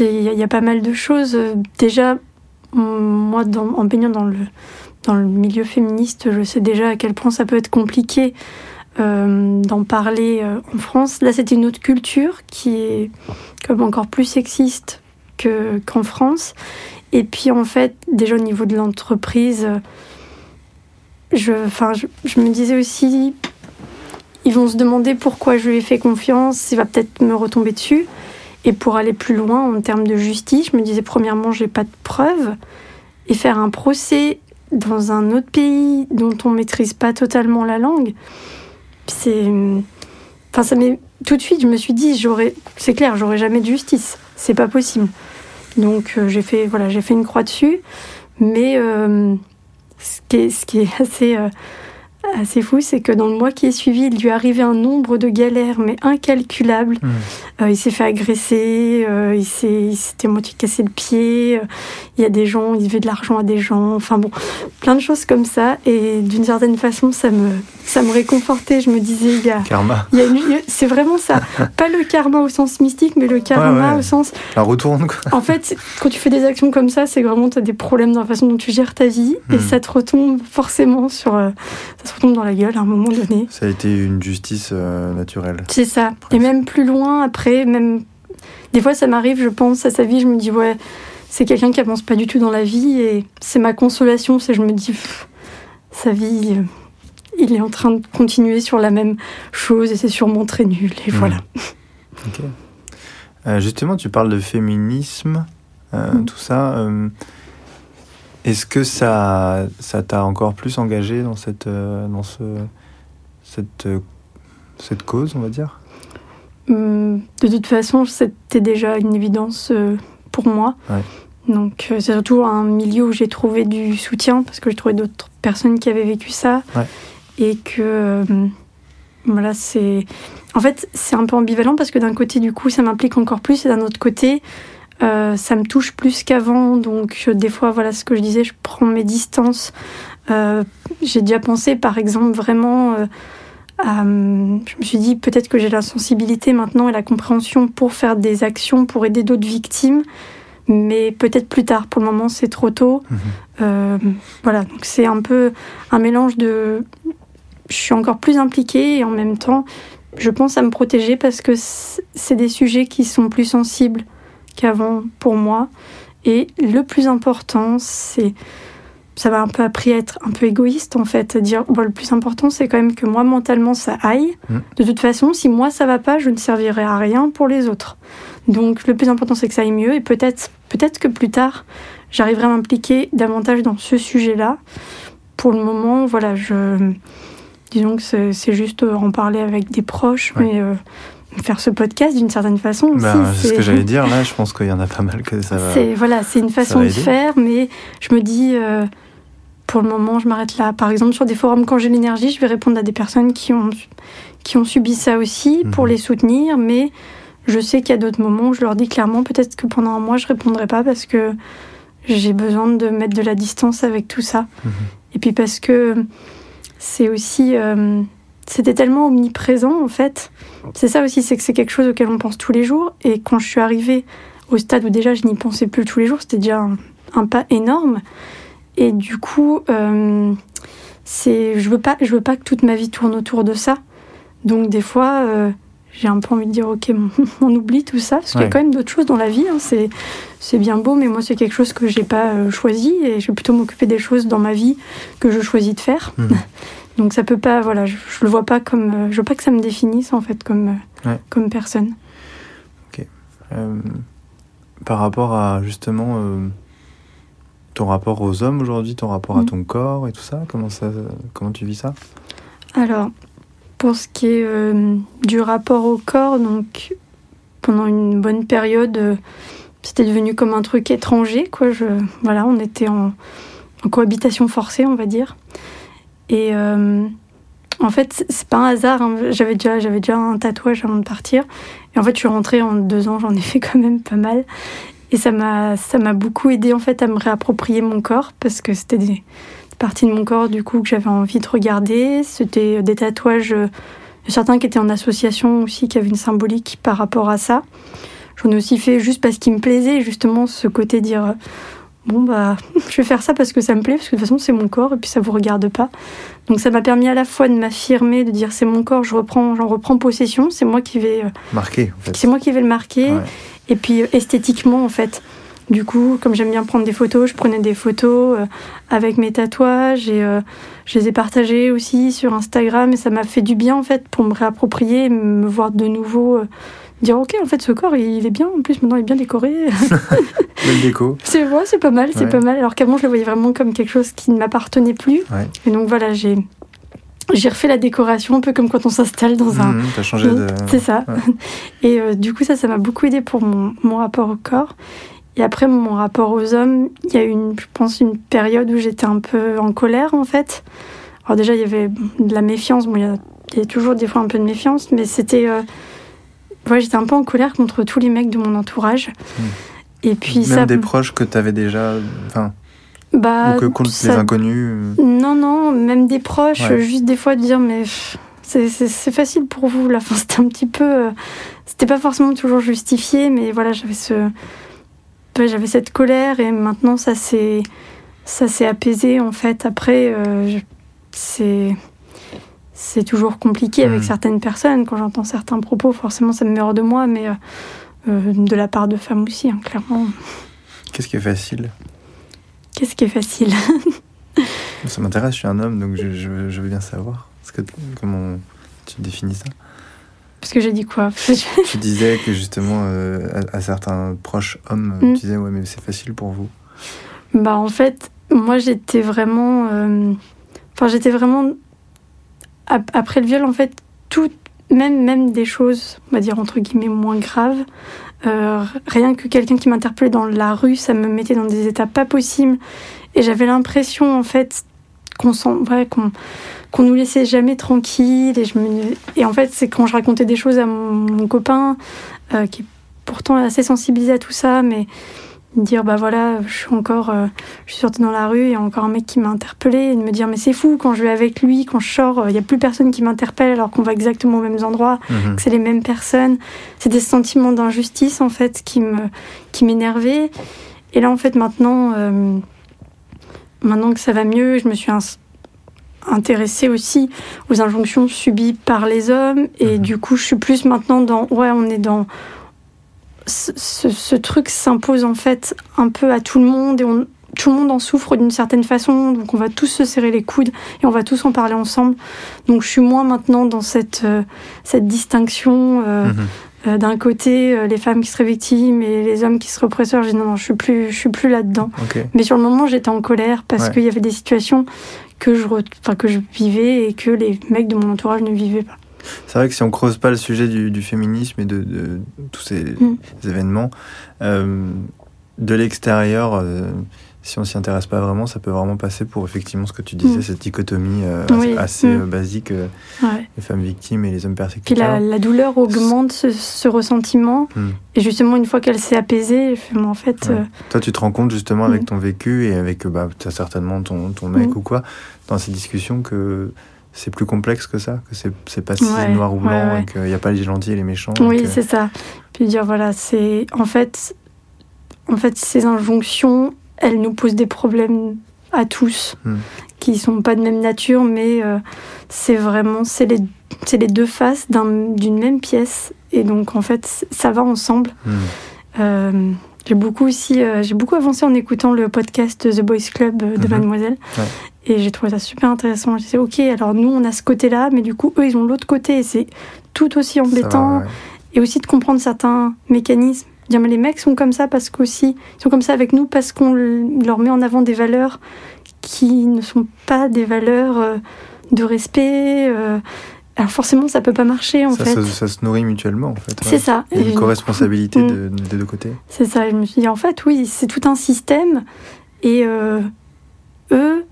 il y, a- il y a pas mal de choses. Euh, Déjà, moi, dans- en baignant dans le, dans le milieu féministe, je sais déjà à quel point ça peut être compliqué euh, d'en parler euh, en France. Là, c'était une autre culture qui est encore plus sexiste que- qu'en France. Et puis, en fait, déjà au niveau de l'entreprise, euh, je, me disais aussi, ils vont se demander pourquoi je lui ai fait confiance, il va peut-être me retomber dessus. Et pour aller plus loin en termes de justice, je me disais premièrement, j'ai pas de preuves. Et faire un procès dans un autre pays dont on maîtrise pas totalement la langue, c'est. Enfin, ça m'est. Tout de suite, je me suis dit, j'aurais. C'est clair, j'aurais jamais de justice. C'est pas possible. Donc, euh, j'ai fait, voilà, fait une croix dessus. Mais euh, ce, qui ce qui est assez. Assez fou, c'est que dans le mois qui est suivi, il lui est arrivé un nombre de galères, mais incalculables. Euh, il s'est fait agresser, euh, il s'était moitié cassé le pied, euh, il y a des gens, il devait de l'argent à des gens, enfin bon, plein de choses comme ça. Et d'une certaine façon, ça me, ça me réconfortait. Je me disais, il y a, Karma. c'est vraiment ça. Pas le karma au sens mystique, mais le karma ouais. au sens. La retourne, quoi. En fait, quand tu fais des actions comme ça, c'est vraiment, tu as des problèmes dans la façon dont tu gères ta vie, et Hmm. ça te retombe forcément sur. euh, ça se retombe dans la gueule à un moment donné. Ça a été une justice euh, naturelle. C'est ça. Et même plus loin, après, même. Des fois, ça m'arrive, je pense à sa vie, je me dis, ouais, c'est quelqu'un qui avance pas du tout dans la vie, et c'est ma consolation, c'est je me dis, pff, sa vie, euh, il est en train de continuer sur la même chose, et c'est sûrement très nul, et Mm. voilà. Ok. Euh, justement, tu parles de féminisme, euh, Mm. tout ça. Est-ce que ça ça t'a encore plus engagé dans cette euh, dans ce cette euh, cette cause, on va dire? Hum, De toute façon, c'était déjà une évidence euh, pour moi. Ouais. Donc, c'est surtout un milieu où j'ai trouvé du soutien, parce que j'ai trouvé d'autres personnes qui avaient vécu ça. Ouais. Et que, euh, voilà, c'est. En fait, c'est un peu ambivalent, parce que d'un côté, du coup, ça m'implique encore plus, et d'un autre côté, euh, ça me touche plus qu'avant. Donc, euh, des fois, voilà ce que je disais, je prends mes distances. Euh, j'ai déjà pensé, par exemple, vraiment. à, euh, je me suis dit peut-être que j'ai la sensibilité maintenant et la compréhension pour faire des actions pour aider d'autres victimes, mais peut-être plus tard. Pour le moment, c'est trop tôt. Mhm. Euh, voilà, donc c'est un peu un mélange de. Je suis encore plus impliquée et en même temps, je pense à me protéger parce que c'est des sujets qui sont plus sensibles qu'avant pour moi. Et le plus important, c'est ça m'a un peu appris à être un peu égoïste en fait, à dire bon, le plus important c'est quand même que moi mentalement ça aille. Mm. De toute façon, si moi ça va pas, je ne servirai à rien pour les autres. Donc le plus important c'est que ça aille mieux et peut-être peut-être que plus tard j'arriverai à m'impliquer davantage dans ce sujet-là. Pour le moment, voilà, je disons que c'est juste euh, en parler avec des proches, Ouais. mais euh, faire ce podcast d'une certaine façon aussi. Ben, C'est ce que j'allais dire. Là, je pense qu'il y en a pas mal que ça va. C'est voilà, c'est une façon de faire, mais je me dis, euh, pour le moment, je m'arrête là. Par exemple, sur des forums, quand j'ai l'énergie, je vais répondre à des personnes qui ont qui ont subi ça aussi pour Mhm. les soutenir, mais je sais qu'il y a d'autres moments où je leur dis clairement, peut-être que pendant un mois, je répondrai pas parce que j'ai besoin de mettre de la distance avec tout ça. Mhm. Et puis parce que c'est aussi, euh, c'était tellement omniprésent en fait. C'est ça aussi, c'est que c'est quelque chose auquel on pense tous les jours. Et quand je suis arrivée au stade où déjà je n'y pensais plus tous les jours, c'était déjà un, un pas énorme. Et du coup, euh, c'est, je veux pas, je veux pas que toute ma vie tourne autour de ça. Donc des fois, euh, j'ai un peu envie de dire ok, on, oublie tout ça parce qu'il y a quand même d'autres choses dans la vie. Hein. c'est c'est bien beau, mais moi c'est quelque chose que j'ai pas euh, choisi et je vais plutôt m'occuper des choses dans ma vie que je choisis de faire. Mhm. Donc ça peut pas, voilà, je, je, le vois pas comme, euh, je veux pas que ça me définisse en fait comme euh, comme personne. Ok. par rapport à justement ton rapport aux hommes aujourd'hui, ton rapport à mhm. ton corps et tout ça, comment ça, comment tu vis ça? Alors pour ce qui est euh, du rapport au corps, donc pendant une bonne période, euh, c'était devenu comme un truc étranger. Quoi. Je, voilà, on était en, cohabitation forcée, on va dire. Et euh, en fait, c'est pas un hasard. Hein. J'avais déjà, j'avais déjà un tatouage avant de partir. Et en fait, je suis rentrée en deux ans, j'en ai fait quand même pas mal. Et ça m'a, ça m'a beaucoup aidé en fait à me réapproprier mon corps parce que c'était des, partie de mon corps du coup que j'avais envie de regarder. C'était des tatouages, euh, certains qui étaient en association aussi, qui avaient une symbolique par rapport à ça. J'en ai aussi fait juste parce qu'il me plaisait, justement ce côté dire euh, bon bah je vais faire ça parce que ça me plaît, parce que de toute façon c'est mon corps et puis ça vous regarde pas. Donc ça m'a permis à la fois de m'affirmer, de dire c'est mon corps, je reprends, j'en reprends possession, c'est moi qui vais euh, marquer. C'est moi qui vais le marquer. Et puis esthétiquement en fait, du coup, comme j'aime bien prendre des photos, je prenais des photos euh, avec mes tatouages et euh, je les ai partagées aussi sur Instagram et ça m'a fait du bien en fait pour me réapproprier, me voir de nouveau, euh, dire ok en fait ce corps il est bien, en plus maintenant il est bien décoré. Belle déco. C'est ouais, c'est pas mal, c'est pas mal. Alors qu'avant je le voyais vraiment comme quelque chose qui ne m'appartenait plus. Et donc voilà, j'ai j'ai refait la décoration un peu comme quand on s'installe dans un. Mmh, T'as changé de. C'est ça. Et du coup, ça, ça m'a beaucoup aidé pour mon, mon rapport au corps. Et après, mon rapport aux hommes, il y a eu, une, je pense, une période où j'étais un peu en colère, en fait. Alors déjà, il y avait de la méfiance. Bon, il y a, toujours des fois un peu de méfiance, mais c'était... Euh, ouais, j'étais un peu en colère contre tous les mecs de mon entourage. Hmm. Et puis Même ça... des proches que tu avais déjà... Enfin... Bah, ou que contre les inconnus euh. Non, non, même des proches, juste des fois de dire, mais c'est facile pour vous, là. Enfin, c'était un petit peu... Euh, c'était pas forcément toujours justifié, mais voilà, j'avais ce j'avais cette colère et maintenant ça s'est ça s'est apaisé en fait. Après, euh, c'est c'est toujours compliqué avec hmm. certaines personnes. Quand j'entends certains propos, forcément, ça me hors de moi, mais euh, euh, de la part de femmes aussi, hein, clairement. Qu'est-ce qui est facile? Qu'est-ce qui est facile? Ça m'intéresse, je suis un homme, donc je, je, veux bien savoir. Que, comment tu définis ça? Parce que j'ai dit quoi? Tu disais que justement, euh, à, certains proches hommes, mm. tu disais ouais, mais c'est facile pour vous. Bah en fait, moi j'étais vraiment, euh, enfin j'étais vraiment après le viol en fait tout, même même des choses, on va dire entre guillemets moins graves. Euh, rien que quelqu'un qui m'interpellait dans la rue, ça me mettait dans des états pas possibles. Et j'avais l'impression en fait qu'on ouais, qu'on nous laissait jamais tranquille. Et en fait, c'est quand je racontais des choses à mon, copain, euh, qui est pourtant assez sensibilisé à tout ça, mais dire bah voilà, je suis encore, euh, je suis sortie dans la rue, il y a encore un mec qui m'a interpellé, et de me dire mais c'est fou, quand je vais avec lui, quand je sors, il n'y a plus personne qui m'interpelle alors qu'on va exactement aux mêmes endroits, mhm. que c'est les mêmes personnes. C'est des sentiments d'injustice en fait qui me, qui m'énervaient. Et là en fait maintenant, euh, maintenant que ça va mieux, je me suis intéressée aussi aux injonctions subies par les hommes. Et mhm. du coup, je suis plus maintenant dans. Ouais, on est dans. Ce, truc s'impose en fait un peu à tout le monde et on, tout le monde en souffre d'une certaine façon, donc on va tous se serrer les coudes et on va tous en parler ensemble. Donc je suis moins maintenant dans cette, euh, cette distinction euh, mhm. euh, d'un côté les femmes qui seraient victimes et les hommes qui seraient oppresseurs. Je dis non, non, je suis plus, je suis plus là-dedans. Mais sur le moment, j'étais en colère parce qu'il y avait des situations que je, que je vivais et que les mecs de mon entourage ne vivaient pas. C'est vrai que si on creuse pas le sujet du, féminisme et de, tous ces mm. événements, euh, de l'extérieur, euh, si on s'y intéresse pas vraiment, ça peut vraiment passer pour effectivement ce que tu disais, mm. cette dichotomie euh, assez, mm. basique, les femmes victimes et les hommes persécutés. la, douleur augmente ce, ressentiment, et justement une fois qu'elle s'est apaisée, en fait... Toi tu te rends compte justement avec ton vécu et avec bah, as certainement ton, ton mec ou quoi, dans ces discussions que c'est plus complexe que ça, que c'est pas si noir ou blanc et qu'il n'y a pas les gentils et les méchants. Oui, c'est ça. Puis dire, voilà, c'est. En fait, en fait, ces injonctions, elles nous posent des problèmes à tous, hmm. qui sont pas de même nature, mais euh, c'est vraiment. C'est les, les deux faces d'un- d'une même pièce. Et donc, en fait, ça va ensemble. Hmm. Euh, j'ai beaucoup aussi, euh, j'ai beaucoup avancé en écoutant le podcast The Boys Club de Mhm. Mademoiselle. Ouais. Et j'ai trouvé ça super intéressant. Je disais, ok, alors nous, on a ce côté-là, mais du coup, eux, ils ont l'autre côté. Et c'est tout aussi va, embêtant. ouais. Et aussi de comprendre certains mécanismes. Dire, mais les mecs sont comme ça parce qu'aussi, ils sont comme ça avec nous parce qu'on leur met en avant des valeurs qui ne sont pas des valeurs euh, de respect. euh. alors forcément, ça peut pas marcher en ça, fait. se, ça se nourrit mutuellement en fait. ouais. C'est ça. Il y a une co-responsabilité Mm. de- des deux côtés. C'est ça. Je me suis dit, en fait, oui, c'est tout un système. Et euh, eux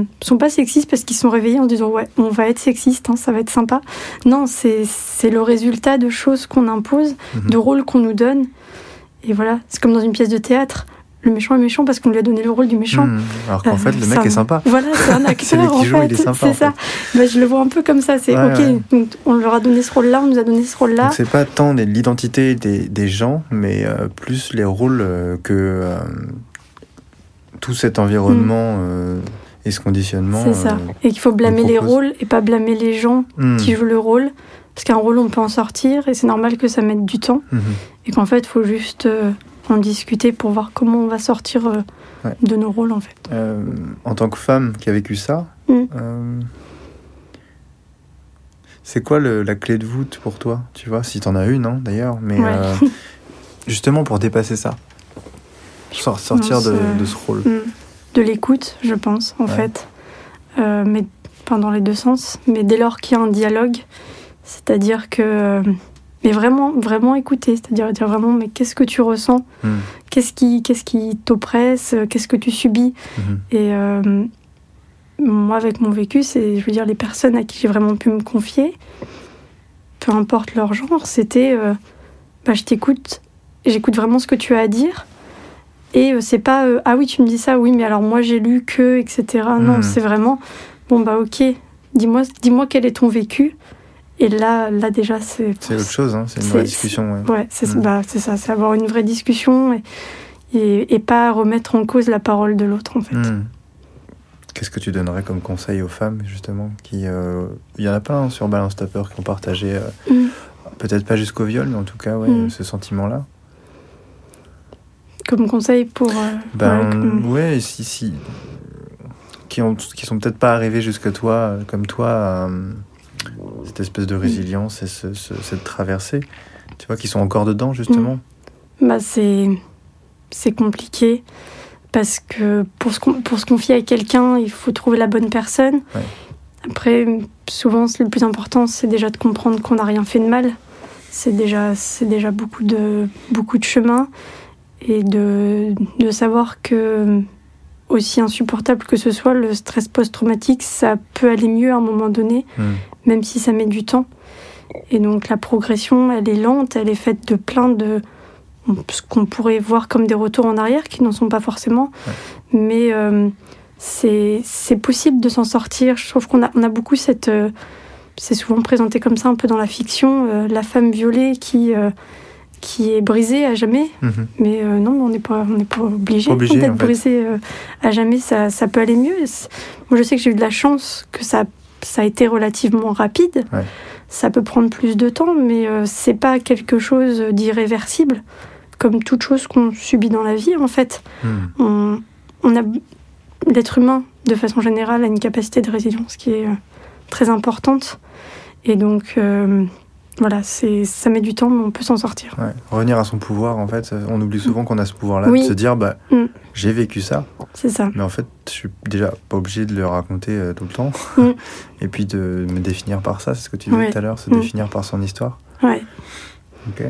euh, sont pas sexistes parce qu'ils sont réveillés en disant, ouais, on va être sexiste, hein, ça va être sympa. Non, c'est c'est le résultat de choses qu'on impose, Mhm. de rôles qu'on nous donne. Et voilà, c'est comme dans une pièce de théâtre. Le méchant est méchant parce qu'on lui a donné le rôle du méchant. Hmm. Alors qu'en Euh, fait, le ça- mec est sympa. Voilà, c'est un C'est acteur qui en fait. C'est en ça. Bah, je le vois un peu comme ça. C'est Ouais, ok, ouais. donc on leur a donné ce rôle-là, on nous a donné ce rôle-là. C'est pas tant l'identité des, des gens, mais euh, plus les rôles euh, que euh, tout cet environnement euh, et ce conditionnement. C'est ça. euh, Et qu'il faut blâmer les rôles et pas blâmer les gens hmm, qui jouent le rôle. Parce qu'un rôle, on peut en sortir et c'est normal que ça mette du temps. mhm. Et qu'en fait, il faut juste euh, en discuter pour voir comment on va sortir euh, Ouais. de nos rôles en fait. Euh, en tant que femme qui a vécu ça, Mm. euh, c'est quoi le- la clé de voûte pour toi? Tu vois, si t'en as une, hein, d'ailleurs, mais Ouais. euh, justement pour dépasser ça, Sor- sortir pense, de, de ce rôle. Mm. De l'écoute, je pense, en Ouais. fait. Euh, mais enfin, dans les deux sens. Mais dès lors qu'il y a un dialogue, c'est-à-dire que. euh, mais vraiment, vraiment écouter, c'est-à-dire dire vraiment, mais qu'est-ce que tu ressens Mm, Qu'est-ce qui, qu'est-ce qui t'oppresse? Qu'est-ce que tu subis? Mhm. Et euh, moi, avec mon vécu, c'est, je veux dire, les personnes à qui j'ai vraiment pu me confier, peu importe leur genre, c'était, euh, bah, je t'écoute, j'écoute vraiment ce que tu as à dire. Et euh, c'est pas, euh, ah oui, tu me dis ça, oui, mais alors moi j'ai lu que, etc. Non, Mhm. c'est vraiment, bon bah ok, dis-moi, dis-moi quel est ton vécu. Et là, là déjà, c'est. C'est autre chose, hein, c'est une vraie discussion. ouais. Ouais, c'est Mhm. bah, c'est ça, c'est avoir une vraie discussion et, et, et pas remettre en cause la parole de l'autre en fait. Hmm. Qu'est-ce que tu donnerais comme conseil aux femmes, justement qui, euh, Il y en a plein hein, sur Balance ta peur qui ont partagé, euh, peut-être pas jusqu'au viol, mais en tout cas, ouais, ce sentiment-là. Comme conseil pour. euh, Ben, ouais, comme- ouais, si, si. Qui, ont, qui sont peut-être pas arrivés jusqu'à toi, euh, comme toi, à, euh, cette espèce de résilience et ce- ce- cette traversée, tu vois, qui sont encore dedans, justement. bah, c'est c'est compliqué parce que pour se, pour se confier à quelqu'un, il faut trouver la bonne personne. Ouais. Après, souvent, le plus important, c'est déjà de comprendre qu'on n'a rien fait de mal. C'est déjà, c'est déjà beaucoup de, beaucoup de chemin et de, de savoir que, aussi insupportable que ce soit, le stress post-traumatique, ça peut aller mieux à un moment donné, Hmm. même si ça met du temps. Et donc la progression, elle est lente, elle est faite de plein de ce qu'on pourrait voir comme des retours en arrière, qui n'en sont pas forcément. Mais euh, c'est c'est possible de s'en sortir. Je trouve qu'on a, on a beaucoup cette... euh, c'est souvent présenté comme ça un peu dans la fiction, euh, la femme violée qui, euh, qui est brisée à jamais. Mhm. Mais euh, non, on n'est pas, on pas obligé, d'être en fait. brisé euh, à jamais. Ça, ça peut aller mieux. Moi, je sais que j'ai eu de la chance que ça, ça a été relativement rapide. Ouais. Ça peut prendre plus de temps, mais euh, c'est pas quelque chose d'irréversible, comme toute chose qu'on subit dans la vie, en fait. Hmm. On, on a l'être humain, de façon générale, a une capacité de résilience qui est euh, très importante. Et donc, voilà, c'est, ça met du temps, mais on peut s'en sortir. Ouais. Revenir à son pouvoir, en fait, on oublie souvent qu'on a ce pouvoir-là, Oui. de se dire, bah, Mm. j'ai vécu ça, C'est ça. mais en fait, je suis déjà pas obligé de le raconter euh, tout le temps, Mm. et puis de me définir par ça, c'est ce que tu disais Ouais. tout à l'heure, se Mm. définir par son histoire. Ouais. Ok.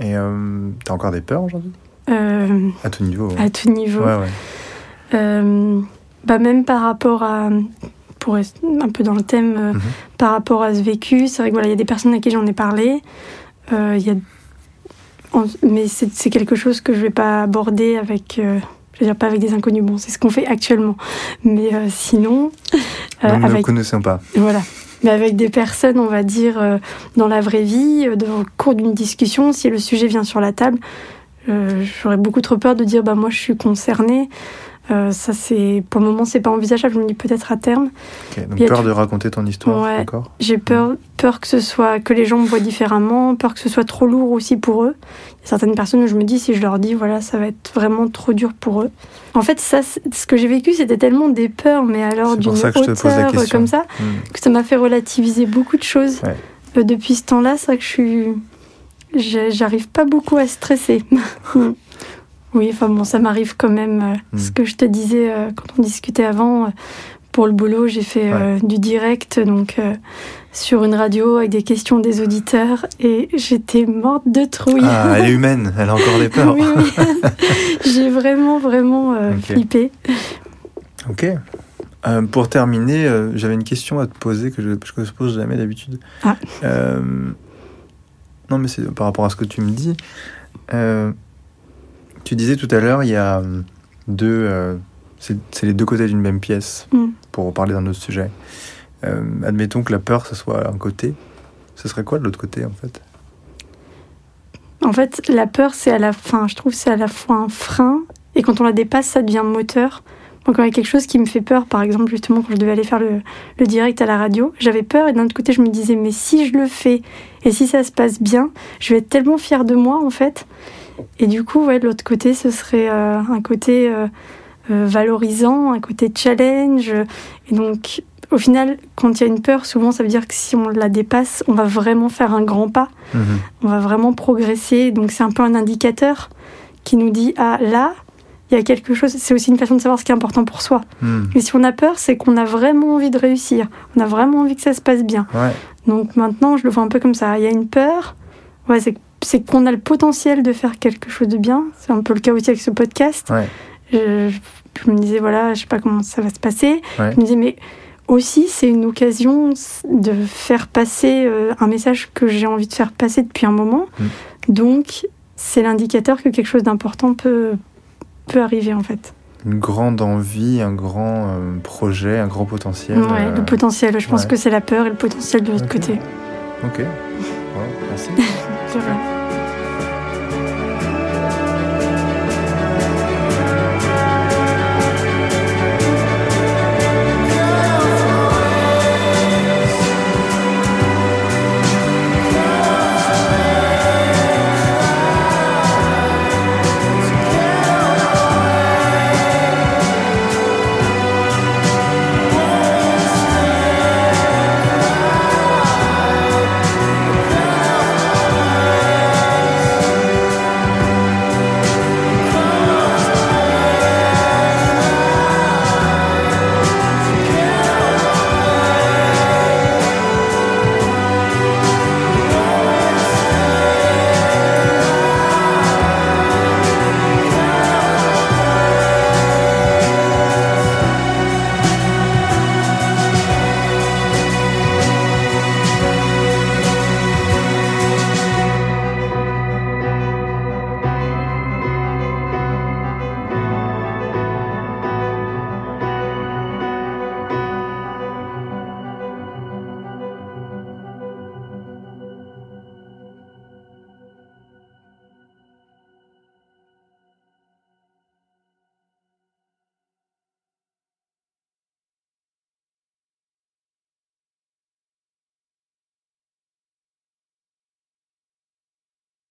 Et euh, t'as encore des peurs aujourd'hui? Euh, À tout niveau. ouais. à tout niveau. Ouais, ouais. Bah même par rapport à, pour rester un peu dans le thème, euh, Mhm. par rapport à ce vécu, c'est vrai que voilà, il y a des personnes à qui j'en ai parlé. Euh, y a, mais c'est quelque chose que je vais pas aborder avec, euh, je veux dire pas avec des inconnus. Bon, c'est ce qu'on fait actuellement. Mais euh, sinon, euh, Nous ne le avec connaissons pas. voilà. Mais avec des personnes, on va dire, euh, dans la vraie vie, dans le cours d'une discussion, si le sujet vient sur la table, j'aurais beaucoup trop peur de dire bah moi je suis concernée. Euh, ça, c'est pour le moment, c'est pas envisageable. Je me dis peut-être à terme. Donc a peur de raconter ton histoire, Ouais. J'ai peur, peur que ce soit que les gens me voient différemment, peur que ce soit trop lourd aussi pour eux. Il y a certaines personnes où je me dis si je leur dis voilà, ça va être vraiment trop dur pour eux. En fait, ça, ce que j'ai vécu, c'était tellement des peurs, mais alors d'une hauteur comme ça, Hmm. que ça m'a fait relativiser beaucoup de choses. Ouais. Euh, depuis ce temps-là, c'est vrai que je suis, j'arrive pas beaucoup à stresser. Oui, enfin bon, ça m'arrive quand même. euh, Mm. Ce que je te disais euh, quand on discutait avant, euh, pour le boulot, j'ai fait du direct, donc sur une radio avec des questions des auditeurs, et j'étais morte de trouille. Ah, elle est humaine, elle a encore des peurs. oui, j'ai vraiment, vraiment euh, Ok. flippé. Ok. Euh, pour terminer, euh, j'avais une question à te poser que je ne pose jamais d'habitude. Ah. Non, mais c'est par rapport à ce que tu me dis. Tu disais tout à l'heure, il y a euh, deux. euh, c'est c'est les deux côtés d'une même pièce, Mm. pour parler d'un autre sujet. Euh, admettons que la peur, ce soit un côté. Ce serait quoi de l'autre côté, en fait? En fait, la peur, c'est à la fin, je trouve, c'est à la fois un frein, et quand on la dépasse, ça devient moteur. Donc, quand il y a quelque chose qui me fait peur, par exemple, justement, quand je devais aller faire le, le direct à la radio, j'avais peur, et d'un autre côté, je me disais, mais si je le fais, et si ça se passe bien, je vais être tellement fière de moi, en fait. Et du coup, ouais, de l'autre côté, ce serait euh, un côté euh, euh, valorisant, un côté challenge. Et donc, au final, quand il y a une peur, souvent, ça veut dire que si on la dépasse, on va vraiment faire un grand pas Mhm. on va vraiment progresser. Donc c'est un peu un indicateur qui nous dit ah là il y a quelque chose. C'est aussi une façon de savoir ce qui est important pour soi. Hmm. Mais si on a peur, c'est qu'on a vraiment envie de réussir. On a vraiment envie que ça se passe bien. Ouais. Donc maintenant je le vois un peu comme ça. Il y a une peur. Ouais, c'est c'est qu'on a le potentiel de faire quelque chose de bien. C'est un peu le cas aussi avec ce podcast. Ouais. Je, je me disais voilà, je sais pas comment ça va se passer. Ouais. Je me disais mais aussi c'est une occasion de faire passer euh, un message que j'ai envie de faire passer depuis un moment. Mm. Donc c'est l'indicateur que quelque chose d'important peut peut arriver en fait. Une grande envie, un grand euh, projet, un grand potentiel. Ouais, euh, le potentiel. Je pense ouais. que c'est la peur et le potentiel de l'autre côté. Ok. Bon, merci.